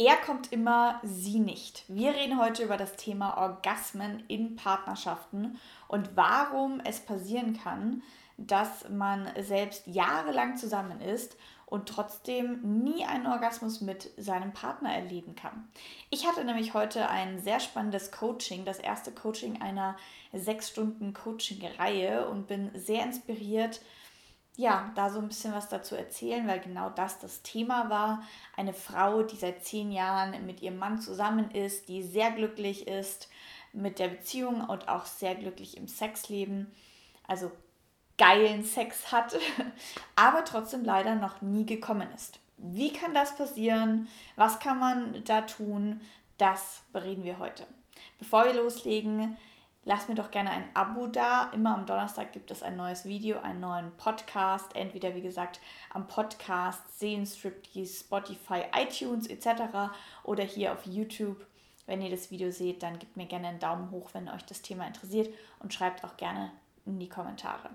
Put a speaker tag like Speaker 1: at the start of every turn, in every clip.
Speaker 1: Er kommt immer, sie nicht. Wir reden heute über das Thema Orgasmen in Partnerschaften und warum es passieren kann, dass man selbst jahrelang zusammen ist und trotzdem nie einen Orgasmus mit seinem Partner erleben kann. Ich hatte nämlich heute ein sehr spannendes Coaching, das erste Coaching einer sechs Stunden Coaching-Reihe und bin sehr inspiriert ja, da so ein bisschen was dazu erzählen, weil genau das das Thema war. Eine Frau, die seit zehn Jahren mit ihrem Mann zusammen ist, die sehr glücklich ist mit der Beziehung und auch sehr glücklich im Sexleben, also geilen Sex hat, aber trotzdem leider noch nie gekommen ist. Wie kann das passieren? Was kann man da tun? Das bereden wir heute. Bevor wir loslegen, Lass mir doch gerne ein Abo da. Immer am Donnerstag gibt es ein neues Video, einen neuen Podcast. Entweder, wie gesagt, am Podcast sehen, Striptease, Spotify, iTunes etc. oder hier auf YouTube. Wenn ihr das Video seht, dann gebt mir gerne einen Daumen hoch, wenn euch das Thema interessiert und schreibt auch gerne in die Kommentare.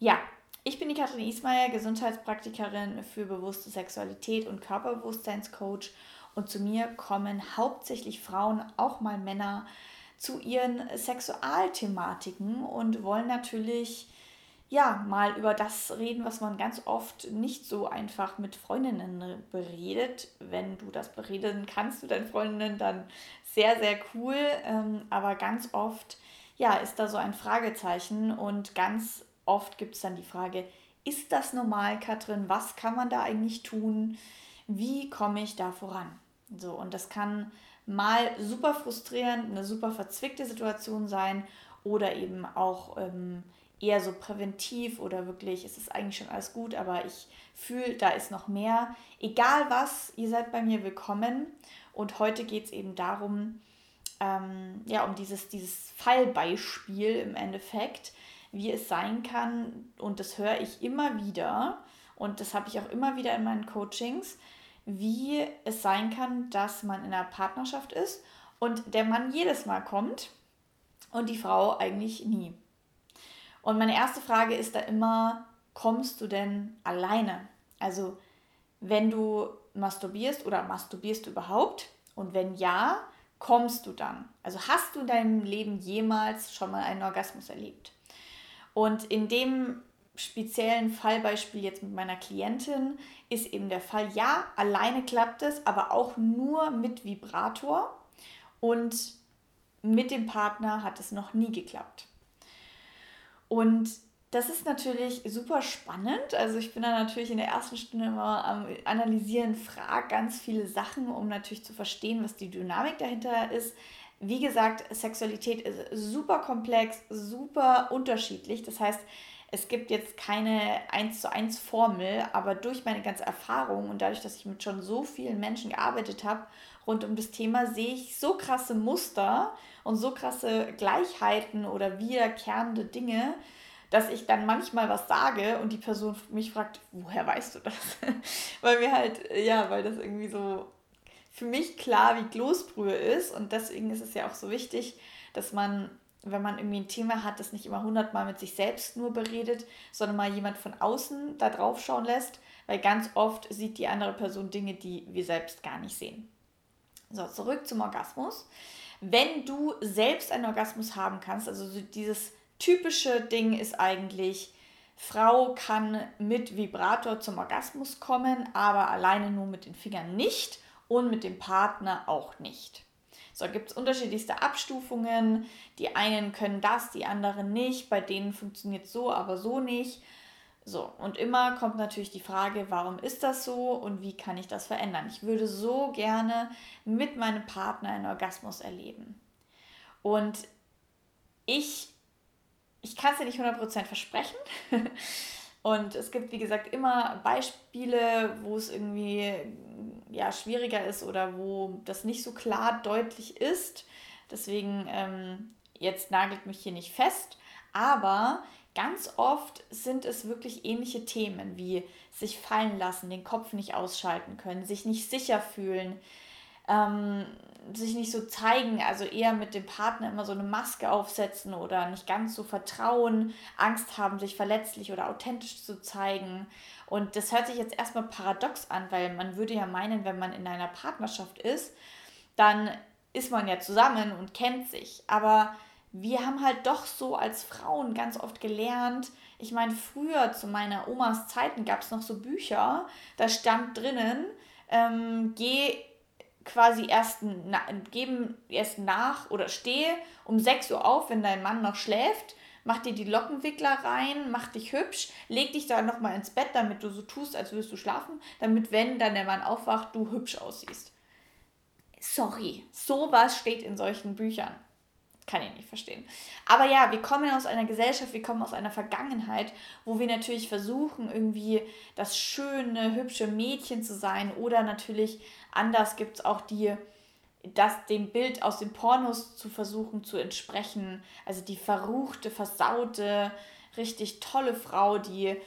Speaker 1: Ja, ich bin die Katrin Ismaier, Gesundheitspraktikerin für bewusste Sexualität und Körperbewusstseinscoach und zu mir kommen hauptsächlich Frauen, auch mal Männer, zu ihren Sexualthematiken und wollen natürlich ja mal über das reden, was man ganz oft nicht so einfach mit Freundinnen beredet. Wenn du das bereden kannst mit deinen Freundinnen, dann sehr, sehr cool. Ähm, aber ganz oft ja, ist da so ein Fragezeichen und ganz oft gibt es dann die Frage, ist das normal, Katrin? Was kann man da eigentlich tun? Wie komme ich da voran? So, und das kann mal super frustrierend, eine super verzwickte Situation sein oder eben auch ähm, eher so präventiv oder wirklich, es ist eigentlich schon alles gut, aber ich fühle, da ist noch mehr. Egal was, ihr seid bei mir willkommen. Und heute geht es eben darum, ähm, ja, um dieses, dieses Fallbeispiel im Endeffekt, wie es sein kann. Und das höre ich immer wieder. Und das habe ich auch immer wieder in meinen Coachings, wie es sein kann, dass man in einer Partnerschaft ist und der Mann jedes Mal kommt und die Frau eigentlich nie. Und meine erste Frage ist da immer, kommst du denn alleine? Also wenn du masturbierst oder masturbierst du überhaupt? Und wenn ja, kommst du dann? Also hast du in deinem Leben jemals schon mal einen Orgasmus erlebt? Und in dem speziellen Fallbeispiel jetzt mit meiner Klientin ist eben der Fall, ja, alleine klappt es, aber auch nur mit Vibrator und mit dem Partner hat es noch nie geklappt. Und das ist natürlich super spannend. Also ich bin da natürlich in der ersten Stunde immer am Analysieren, frage ganz viele Sachen, um natürlich zu verstehen, was die Dynamik dahinter ist. Wie gesagt, Sexualität ist super komplex, super unterschiedlich. Das heißt, es gibt jetzt keine 1 zu 1 Formel, aber durch meine ganze Erfahrung und dadurch, dass ich mit schon so vielen Menschen gearbeitet habe rund um das Thema, sehe ich so krasse Muster und so krasse Gleichheiten oder wiederkehrende Dinge, dass ich dann manchmal was sage und die Person mich fragt, woher weißt du das? weil mir halt, ja, weil das irgendwie so für mich klar wie Kloßbrühe ist und deswegen ist es ja auch so wichtig, dass man wenn man irgendwie ein Thema hat, das nicht immer hundertmal mit sich selbst nur beredet, sondern mal jemand von außen da drauf schauen lässt, weil ganz oft sieht die andere Person Dinge, die wir selbst gar nicht sehen. So, zurück zum Orgasmus. Wenn du selbst einen Orgasmus haben kannst, also dieses typische Ding ist eigentlich, Frau kann mit Vibrator zum Orgasmus kommen, aber alleine nur mit den Fingern nicht und mit dem Partner auch nicht. So gibt es unterschiedlichste Abstufungen. Die einen können das, die anderen nicht. Bei denen funktioniert so, aber so nicht. So, und immer kommt natürlich die Frage, warum ist das so und wie kann ich das verändern? Ich würde so gerne mit meinem Partner einen Orgasmus erleben. Und ich, ich kann es dir nicht 100% versprechen. Und es gibt, wie gesagt, immer Beispiele, wo es irgendwie ja, schwieriger ist oder wo das nicht so klar deutlich ist. Deswegen, ähm, jetzt nagelt mich hier nicht fest. Aber ganz oft sind es wirklich ähnliche Themen wie sich fallen lassen, den Kopf nicht ausschalten können, sich nicht sicher fühlen, ähm, sich nicht so zeigen, also eher mit dem Partner immer so eine Maske aufsetzen oder nicht ganz so vertrauen, Angst haben, sich verletzlich oder authentisch zu zeigen. Und das hört sich jetzt erstmal paradox an, weil man würde ja meinen, wenn man in einer Partnerschaft ist, dann ist man ja zusammen und kennt sich. Aber wir haben halt doch so als Frauen ganz oft gelernt, ich meine, früher zu meiner Omas Zeiten gab es noch so Bücher, da stand drinnen, ähm, geh quasi erst, na, geben erst nach oder stehe um 6 Uhr auf, wenn dein Mann noch schläft, mach dir die Lockenwickler rein, mach dich hübsch, leg dich da nochmal ins Bett, damit du so tust, als würdest du schlafen, damit, wenn dann der Mann aufwacht, du hübsch aussiehst. Sorry, sowas steht in solchen Büchern. Kann ich nicht verstehen. Aber ja, wir kommen aus einer Gesellschaft, wir kommen aus einer Vergangenheit, wo wir natürlich versuchen, irgendwie das schöne, hübsche Mädchen zu sein. Oder natürlich anders gibt es auch die, das dem Bild aus den Pornos zu versuchen zu entsprechen. Also die verruchte, versaute, richtig tolle Frau, die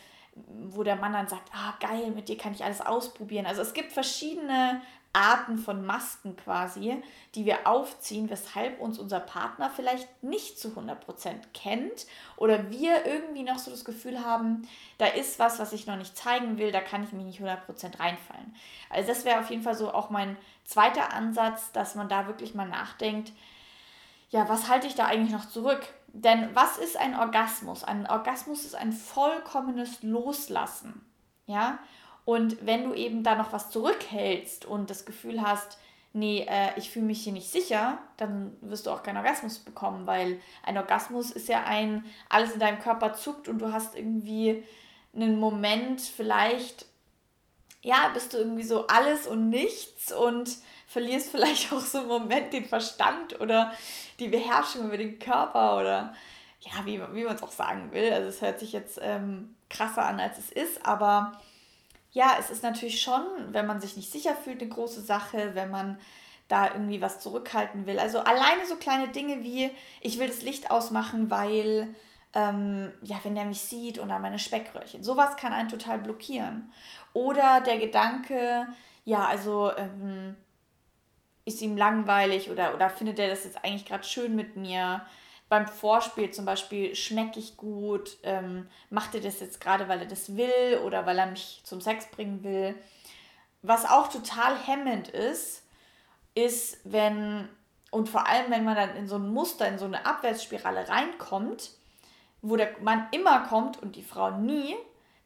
Speaker 1: wo der Mann dann sagt, ah geil, mit dir kann ich alles ausprobieren. Also es gibt verschiedene Arten von Masken quasi, die wir aufziehen, weshalb uns unser Partner vielleicht nicht zu 100% kennt oder wir irgendwie noch so das Gefühl haben, da ist was, was ich noch nicht zeigen will, da kann ich mich nicht 100% reinfallen. Also das wäre auf jeden Fall so auch mein zweiter Ansatz, dass man da wirklich mal nachdenkt, ja, was halte ich da eigentlich noch zurück? Denn was ist ein Orgasmus? Ein Orgasmus ist ein vollkommenes Loslassen. Ja, und wenn du eben da noch was zurückhältst und das Gefühl hast, nee, äh, ich fühle mich hier nicht sicher, dann wirst du auch keinen Orgasmus bekommen, weil ein Orgasmus ist ja ein, alles in deinem Körper zuckt und du hast irgendwie einen Moment, vielleicht, ja, bist du irgendwie so alles und nichts und verlierst vielleicht auch so einen Moment den Verstand oder die Beherrschung über den Körper oder ja, wie, wie man es auch sagen will. Also es hört sich jetzt ähm, krasser an, als es ist, aber ja, es ist natürlich schon, wenn man sich nicht sicher fühlt, eine große Sache, wenn man da irgendwie was zurückhalten will. Also alleine so kleine Dinge wie, ich will das Licht ausmachen, weil, ähm, ja, wenn der mich sieht oder meine Speckröhrchen. Sowas kann einen total blockieren. Oder der Gedanke, ja, also ähm, ist ihm langweilig oder, oder findet er das jetzt eigentlich gerade schön mit mir? Beim Vorspiel zum Beispiel schmecke ich gut, ähm, macht er das jetzt gerade, weil er das will oder weil er mich zum Sex bringen will. Was auch total hemmend ist, ist, wenn, und vor allem, wenn man dann in so ein Muster, in so eine Abwärtsspirale reinkommt, wo der Mann immer kommt und die Frau nie,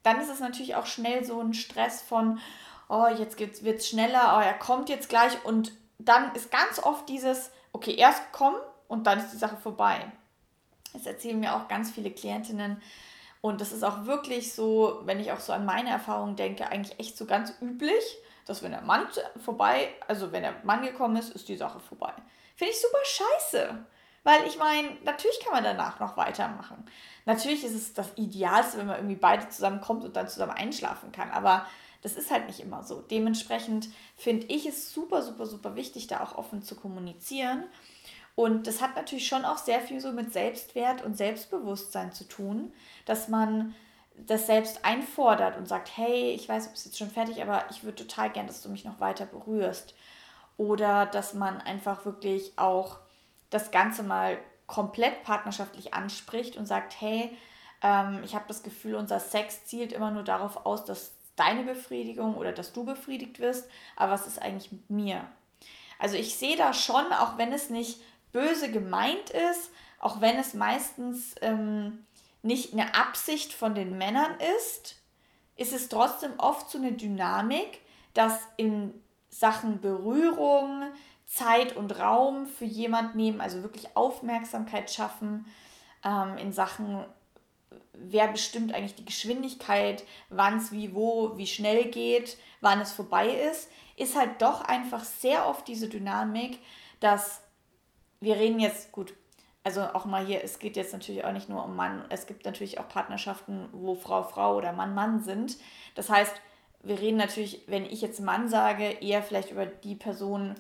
Speaker 1: dann ist es natürlich auch schnell so ein Stress von, oh, jetzt wird es schneller, oh, er kommt jetzt gleich und dann ist ganz oft dieses, okay, erst kommen und dann ist die Sache vorbei. Das erzählen mir auch ganz viele Klientinnen. Und das ist auch wirklich so, wenn ich auch so an meine Erfahrungen denke, eigentlich echt so ganz üblich, dass wenn der Mann vorbei, also wenn der Mann gekommen ist, ist die Sache vorbei. Finde ich super scheiße. Weil ich meine, natürlich kann man danach noch weitermachen. Natürlich ist es das Idealste, wenn man irgendwie beide zusammenkommt und dann zusammen einschlafen kann. Aber das ist halt nicht immer so. Dementsprechend finde ich es super, super, super wichtig, da auch offen zu kommunizieren und das hat natürlich schon auch sehr viel so mit Selbstwert und Selbstbewusstsein zu tun, dass man das selbst einfordert und sagt, hey, ich weiß, du bist jetzt schon fertig, aber ich würde total gern, dass du mich noch weiter berührst. Oder dass man einfach wirklich auch das Ganze mal komplett partnerschaftlich anspricht und sagt, hey, ähm, ich habe das Gefühl, unser Sex zielt immer nur darauf aus, dass deine Befriedigung oder dass du befriedigt wirst, aber was ist eigentlich mit mir? Also ich sehe da schon, auch wenn es nicht böse gemeint ist, auch wenn es meistens ähm, nicht eine Absicht von den Männern ist, ist es trotzdem oft so eine Dynamik, dass in Sachen Berührung, Zeit und Raum für jemand nehmen, also wirklich Aufmerksamkeit schaffen, ähm, in Sachen, wer bestimmt eigentlich die Geschwindigkeit, wann es wie, wo, wie schnell geht, wann es vorbei ist, ist halt doch einfach sehr oft diese Dynamik, dass wir reden jetzt, gut, also auch mal hier, es geht jetzt natürlich auch nicht nur um Mann, es gibt natürlich auch Partnerschaften, wo Frau Frau oder Mann Mann sind. Das heißt, wir reden natürlich, wenn ich jetzt Mann sage, eher vielleicht über die Person,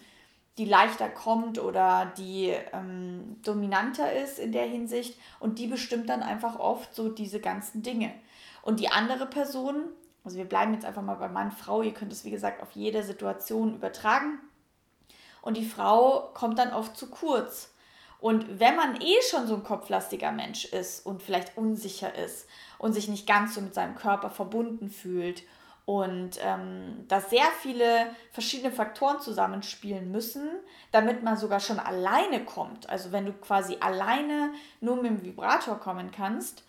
Speaker 1: die leichter kommt oder die ähm, dominanter ist in der Hinsicht und die bestimmt dann einfach oft so diese ganzen Dinge. Und die andere Person, also wir bleiben jetzt einfach mal bei Mann, Frau, ihr könnt es wie gesagt auf jede Situation übertragen und die Frau kommt dann oft zu kurz. Und wenn man eh schon so ein kopflastiger Mensch ist und vielleicht unsicher ist und sich nicht ganz so mit seinem Körper verbunden fühlt und ähm, dass sehr viele verschiedene Faktoren zusammenspielen müssen, damit man sogar schon alleine kommt. Also wenn du quasi alleine nur mit dem Vibrator kommen kannst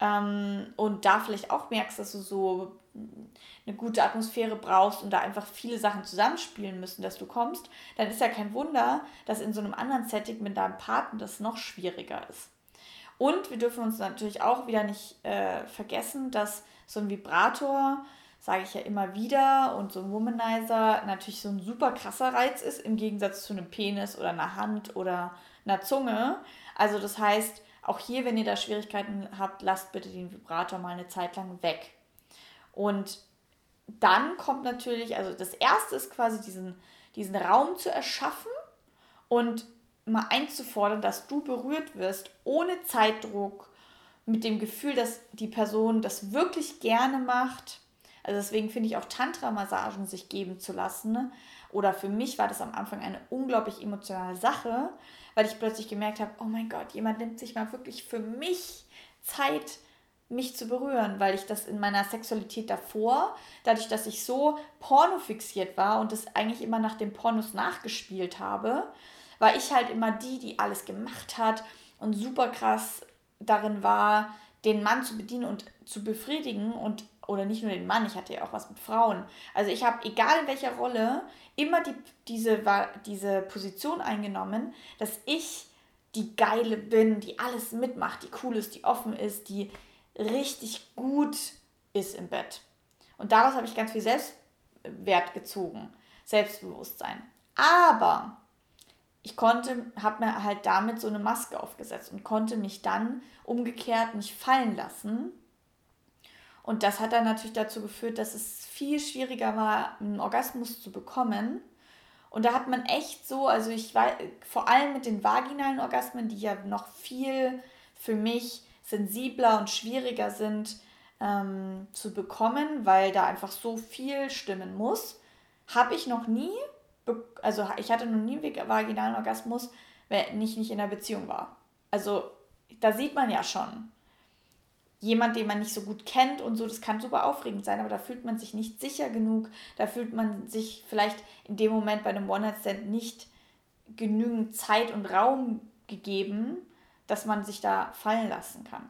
Speaker 1: ähm, und da vielleicht auch merkst, dass du so eine gute Atmosphäre brauchst und da einfach viele Sachen zusammenspielen müssen, dass du kommst, dann ist ja kein Wunder, dass in so einem anderen Setting mit deinem Partner das noch schwieriger ist. Und wir dürfen uns natürlich auch wieder nicht äh, vergessen, dass so ein Vibrator, sage ich ja immer wieder, und so ein Womanizer natürlich so ein super krasser Reiz ist, im Gegensatz zu einem Penis oder einer Hand oder einer Zunge. Also das heißt, auch hier, wenn ihr da Schwierigkeiten habt, lasst bitte den Vibrator mal eine Zeit lang weg. Und dann kommt natürlich, also das erste ist quasi diesen, diesen Raum zu erschaffen und mal einzufordern, dass du berührt wirst, ohne Zeitdruck, mit dem Gefühl, dass die Person das wirklich gerne macht. Also deswegen finde ich auch Tantra-Massagen sich geben zu lassen. Ne? Oder für mich war das am Anfang eine unglaublich emotionale Sache, weil ich plötzlich gemerkt habe, oh mein Gott, jemand nimmt sich mal wirklich für mich Zeit, mich zu berühren, weil ich das in meiner Sexualität davor, dadurch, dass ich so pornofixiert war und das eigentlich immer nach den Pornos nachgespielt habe, war ich halt immer die, die alles gemacht hat und super krass darin war, den Mann zu bedienen und zu befriedigen und oder nicht nur den Mann, ich hatte ja auch was mit Frauen. Also ich habe, egal in welcher Rolle, immer die, diese, diese Position eingenommen, dass ich die Geile bin, die alles mitmacht, die cool ist, die offen ist, die richtig gut ist im Bett. Und daraus habe ich ganz viel Selbstwert gezogen, Selbstbewusstsein. Aber ich konnte, habe mir halt damit so eine Maske aufgesetzt und konnte mich dann umgekehrt nicht fallen lassen. Und das hat dann natürlich dazu geführt, dass es viel schwieriger war, einen Orgasmus zu bekommen. Und da hat man echt so, also ich war vor allem mit den vaginalen Orgasmen, die ja noch viel für mich sensibler und schwieriger sind ähm, zu bekommen, weil da einfach so viel stimmen muss, habe ich noch nie, also ich hatte noch nie einen vaginalen Orgasmus, wenn ich nicht in einer Beziehung war. Also da sieht man ja schon, jemand, den man nicht so gut kennt und so, das kann super aufregend sein, aber da fühlt man sich nicht sicher genug, da fühlt man sich vielleicht in dem Moment bei einem One-Night-Stand nicht genügend Zeit und Raum gegeben, dass man sich da fallen lassen kann.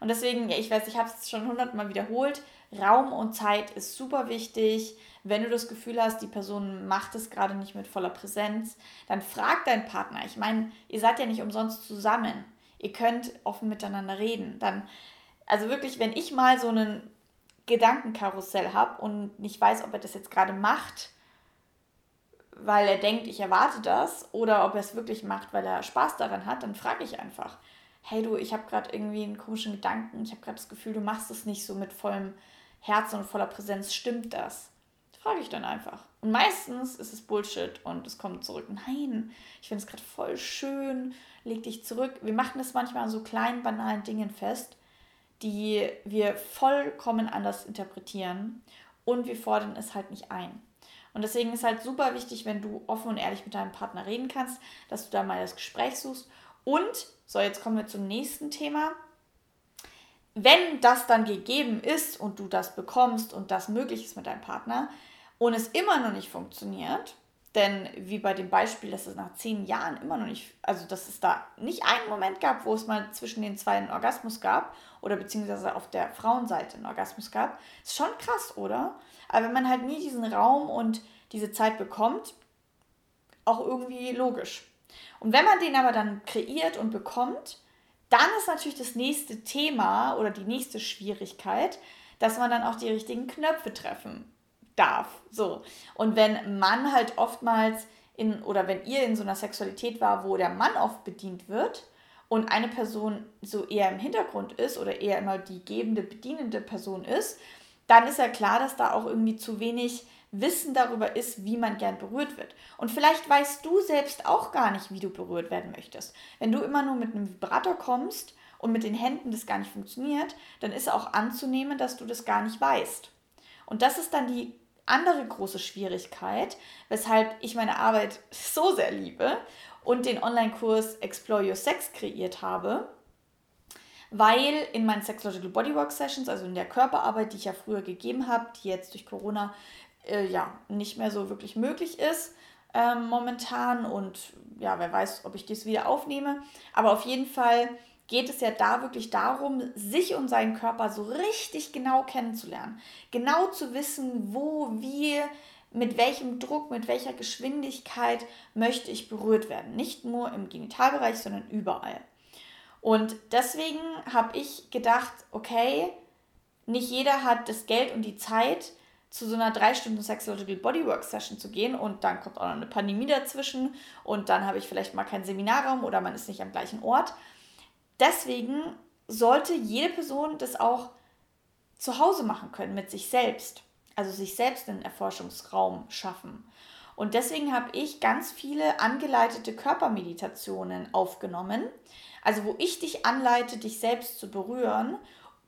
Speaker 1: Und deswegen, ja, ich weiß, ich habe es schon hundertmal wiederholt, Raum und Zeit ist super wichtig. Wenn du das Gefühl hast, die Person macht es gerade nicht mit voller Präsenz, dann frag deinen Partner. Ich meine, ihr seid ja nicht umsonst zusammen. Ihr könnt offen miteinander reden. Dann, also wirklich, wenn ich mal so einen Gedankenkarussell habe und nicht weiß, ob er das jetzt gerade macht, weil er denkt, ich erwarte das, oder ob er es wirklich macht, weil er Spaß daran hat, dann frage ich einfach. Hey du, ich habe gerade irgendwie einen komischen Gedanken, ich habe gerade das Gefühl, du machst es nicht so mit vollem Herzen und voller Präsenz, stimmt das? Frage ich dann einfach. Und meistens ist es Bullshit und es kommt zurück. Nein, ich finde es gerade voll schön, leg dich zurück. Wir machen das manchmal an so kleinen, banalen Dingen fest, die wir vollkommen anders interpretieren und wir fordern es halt nicht ein. Und deswegen ist halt super wichtig, wenn du offen und ehrlich mit deinem Partner reden kannst, dass du da mal das Gespräch suchst. Und, so, jetzt kommen wir zum nächsten Thema. Wenn das dann gegeben ist und du das bekommst und das möglich ist mit deinem Partner und es immer noch nicht funktioniert, denn wie bei dem Beispiel, dass es nach zehn Jahren immer noch nicht, also dass es da nicht einen Moment gab, wo es mal zwischen den zwei einen Orgasmus gab oder beziehungsweise auf der Frauenseite einen Orgasmus gab, ist schon krass, oder? Aber wenn man halt nie diesen Raum und diese Zeit bekommt, auch irgendwie logisch. Und wenn man den aber dann kreiert und bekommt, dann ist natürlich das nächste Thema oder die nächste Schwierigkeit, dass man dann auch die richtigen Knöpfe treffen darf. So. Und wenn man halt oftmals in oder wenn ihr in so einer Sexualität war, wo der Mann oft bedient wird und eine Person so eher im Hintergrund ist oder eher immer die gebende, bedienende Person ist, dann ist ja klar, dass da auch irgendwie zu wenig Wissen darüber ist, wie man gern berührt wird. Und vielleicht weißt du selbst auch gar nicht, wie du berührt werden möchtest. Wenn du immer nur mit einem Vibrator kommst und mit den Händen das gar nicht funktioniert, dann ist auch anzunehmen, dass du das gar nicht weißt. Und das ist dann die andere große Schwierigkeit, weshalb ich meine Arbeit so sehr liebe und den Online-Kurs Explore Your Sex kreiert habe, weil in meinen Sexological Bodywork Sessions, also in der Körperarbeit, die ich ja früher gegeben habe, die jetzt durch Corona äh, ja nicht mehr so wirklich möglich ist ähm, momentan und ja, wer weiß, ob ich das wieder aufnehme, aber auf jeden Fall geht es ja da wirklich darum, sich und seinen Körper so richtig genau kennenzulernen. Genau zu wissen, wo, wie, mit welchem Druck, mit welcher Geschwindigkeit möchte ich berührt werden. Nicht nur im Genitalbereich, sondern überall. Und deswegen habe ich gedacht, okay, nicht jeder hat das Geld und die Zeit, zu so einer drei Stunden Sexological Bodywork Session zu gehen und dann kommt auch noch eine Pandemie dazwischen und dann habe ich vielleicht mal keinen Seminarraum oder man ist nicht am gleichen Ort. Deswegen sollte jede Person das auch zu Hause machen können mit sich selbst. Also sich selbst einen Erforschungsraum schaffen. Und deswegen habe ich ganz viele angeleitete Körpermeditationen aufgenommen. Also wo ich dich anleite, dich selbst zu berühren,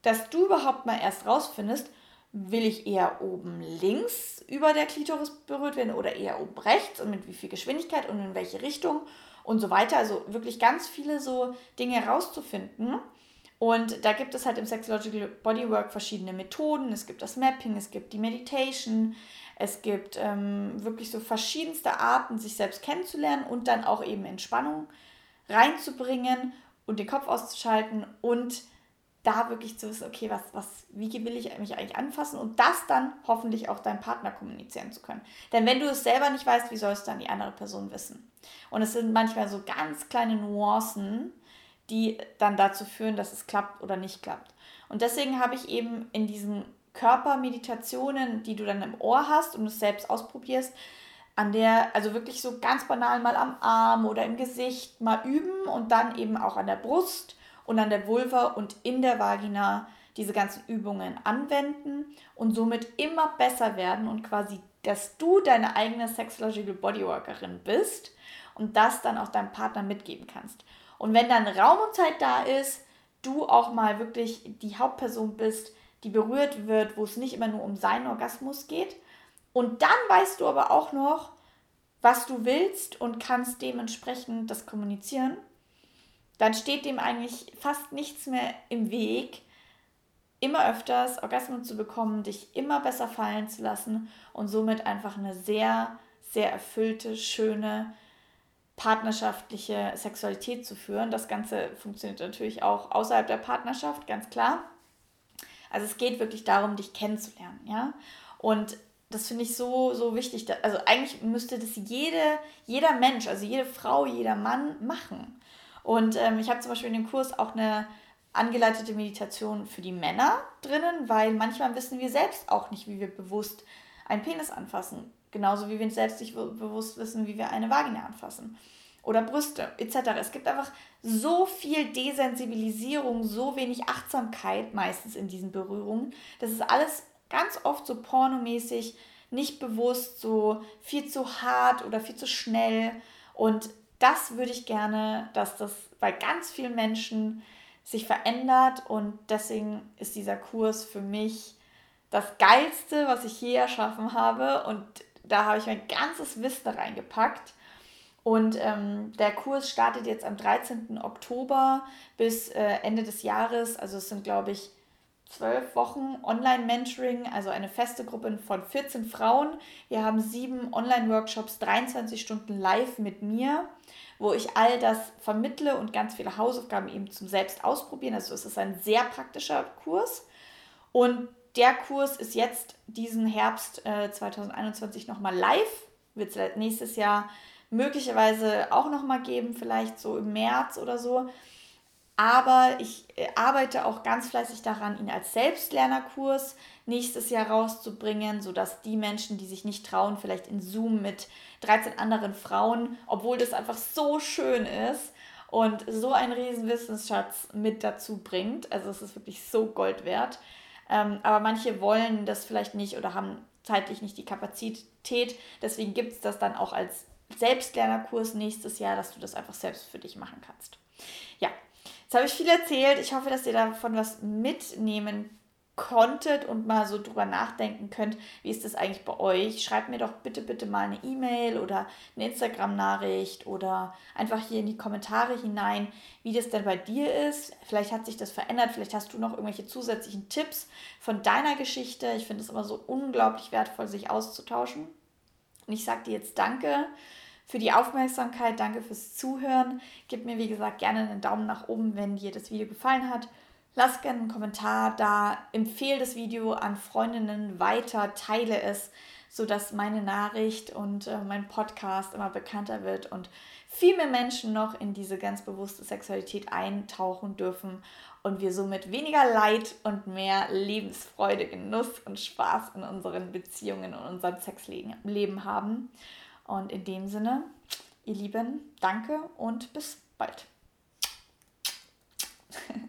Speaker 1: dass du überhaupt mal erst rausfindest, will ich eher oben links über der Klitoris berührt werden oder eher oben rechts und mit wie viel Geschwindigkeit und in welche Richtung und so weiter. Also wirklich ganz viele so Dinge herauszufinden. Und da gibt es halt im Sexological Bodywork verschiedene Methoden. Es gibt das Mapping, es gibt die Meditation, es gibt ähm, wirklich so verschiedenste Arten, sich selbst kennenzulernen und dann auch eben Entspannung reinzubringen und den Kopf auszuschalten und da wirklich zu wissen, okay, was, was, wie will ich mich eigentlich anfassen und das dann hoffentlich auch deinem Partner kommunizieren zu können. Denn wenn du es selber nicht weißt, wie soll es dann die andere Person wissen? Und es sind manchmal so ganz kleine Nuancen, die dann dazu führen, dass es klappt oder nicht klappt. Und deswegen habe ich eben in diesen Körpermeditationen, die du dann im Ohr hast und es selbst ausprobierst, an der, also wirklich so ganz banal mal am Arm oder im Gesicht mal üben und dann eben auch an der Brust und an der Vulva und in der Vagina diese ganzen Übungen anwenden und somit immer besser werden und quasi, dass du deine eigene Sexological Bodyworkerin bist und das dann auch deinem Partner mitgeben kannst. Und wenn dann Raum und Zeit da ist, du auch mal wirklich die Hauptperson bist, die berührt wird, wo es nicht immer nur um seinen Orgasmus geht. Und dann weißt du aber auch noch, was du willst und kannst dementsprechend das kommunizieren. Dann steht dem eigentlich fast nichts mehr im Weg, immer öfters Orgasmus zu bekommen, dich immer besser fallen zu lassen und somit einfach eine sehr, sehr erfüllte, schöne, partnerschaftliche Sexualität zu führen. Das Ganze funktioniert natürlich auch außerhalb der Partnerschaft, ganz klar. Also es geht wirklich darum, dich kennenzulernen, ja. Und das finde ich so, so wichtig. Also eigentlich müsste das jede, jeder Mensch, also jede Frau, jeder Mann machen. Und ähm, ich habe zum Beispiel in dem Kurs auch eine angeleitete Meditation für die Männer drinnen, weil manchmal wissen wir selbst auch nicht, wie wir bewusst einen Penis anfassen. Genauso wie wir selbst nicht bewusst wissen, wie wir eine Vagina anfassen. Oder Brüste etc. Es gibt einfach so viel Desensibilisierung, so wenig Achtsamkeit meistens in diesen Berührungen. Das ist alles ganz oft so pornomäßig, nicht bewusst, so viel zu hart oder viel zu schnell. Und das würde ich gerne, dass das bei ganz vielen Menschen sich verändert. Und deswegen ist dieser Kurs für mich das Geilste, was ich je erschaffen habe. Und da habe ich mein ganzes Wissen reingepackt. Und ähm, der Kurs startet jetzt am 13. Oktober bis äh, Ende des Jahres. Also es sind, glaube ich, zwölf Wochen Online-Mentoring, also eine feste Gruppe von 14 Frauen. Wir haben sieben Online-Workshops, 23 Stunden live mit mir, wo ich all das vermittle und ganz viele Hausaufgaben eben zum Selbst ausprobieren. Also es ist ein sehr praktischer Kurs. Und der Kurs ist jetzt diesen Herbst äh, 2021 nochmal live. Wird es nächstes Jahr möglicherweise auch nochmal geben, vielleicht so im März oder so. Aber ich äh, arbeite auch ganz fleißig daran, ihn als Selbstlernerkurs nächstes Jahr rauszubringen, sodass die Menschen, die sich nicht trauen, vielleicht in Zoom mit 13 anderen Frauen, obwohl das einfach so schön ist und so einen riesen Wissensschatz mit dazu bringt. Also es ist wirklich so Gold wert. Ähm, aber manche wollen das vielleicht nicht oder haben zeitlich nicht die Kapazität. Deswegen gibt es das dann auch als Selbstlernerkurs nächstes Jahr, dass du das einfach selbst für dich machen kannst. Ja, jetzt habe ich viel erzählt. Ich hoffe, dass ihr davon was mitnehmen konntet und mal so drüber nachdenken könnt, wie ist das eigentlich bei euch, schreibt mir doch bitte, bitte mal eine E-Mail oder eine Instagram-Nachricht oder einfach hier in die Kommentare hinein, wie das denn bei dir ist. Vielleicht hat sich das verändert, vielleicht hast du noch irgendwelche zusätzlichen Tipps von deiner Geschichte. Ich finde es immer so unglaublich wertvoll, sich auszutauschen. Und ich sage dir jetzt Danke für die Aufmerksamkeit, danke fürs Zuhören. Gib mir, wie gesagt, gerne einen Daumen nach oben, wenn dir das Video gefallen hat. Lass gerne einen Kommentar da, empfehle das Video an Freundinnen weiter, teile es, sodass meine Nachricht und äh, mein Podcast immer bekannter wird und viel mehr Menschen noch in diese ganz bewusste Sexualität eintauchen dürfen und wir somit weniger Leid und mehr Lebensfreude, Genuss und Spaß in unseren Beziehungen und unserem Sexleben haben. Und in dem Sinne, ihr Lieben, danke und bis bald.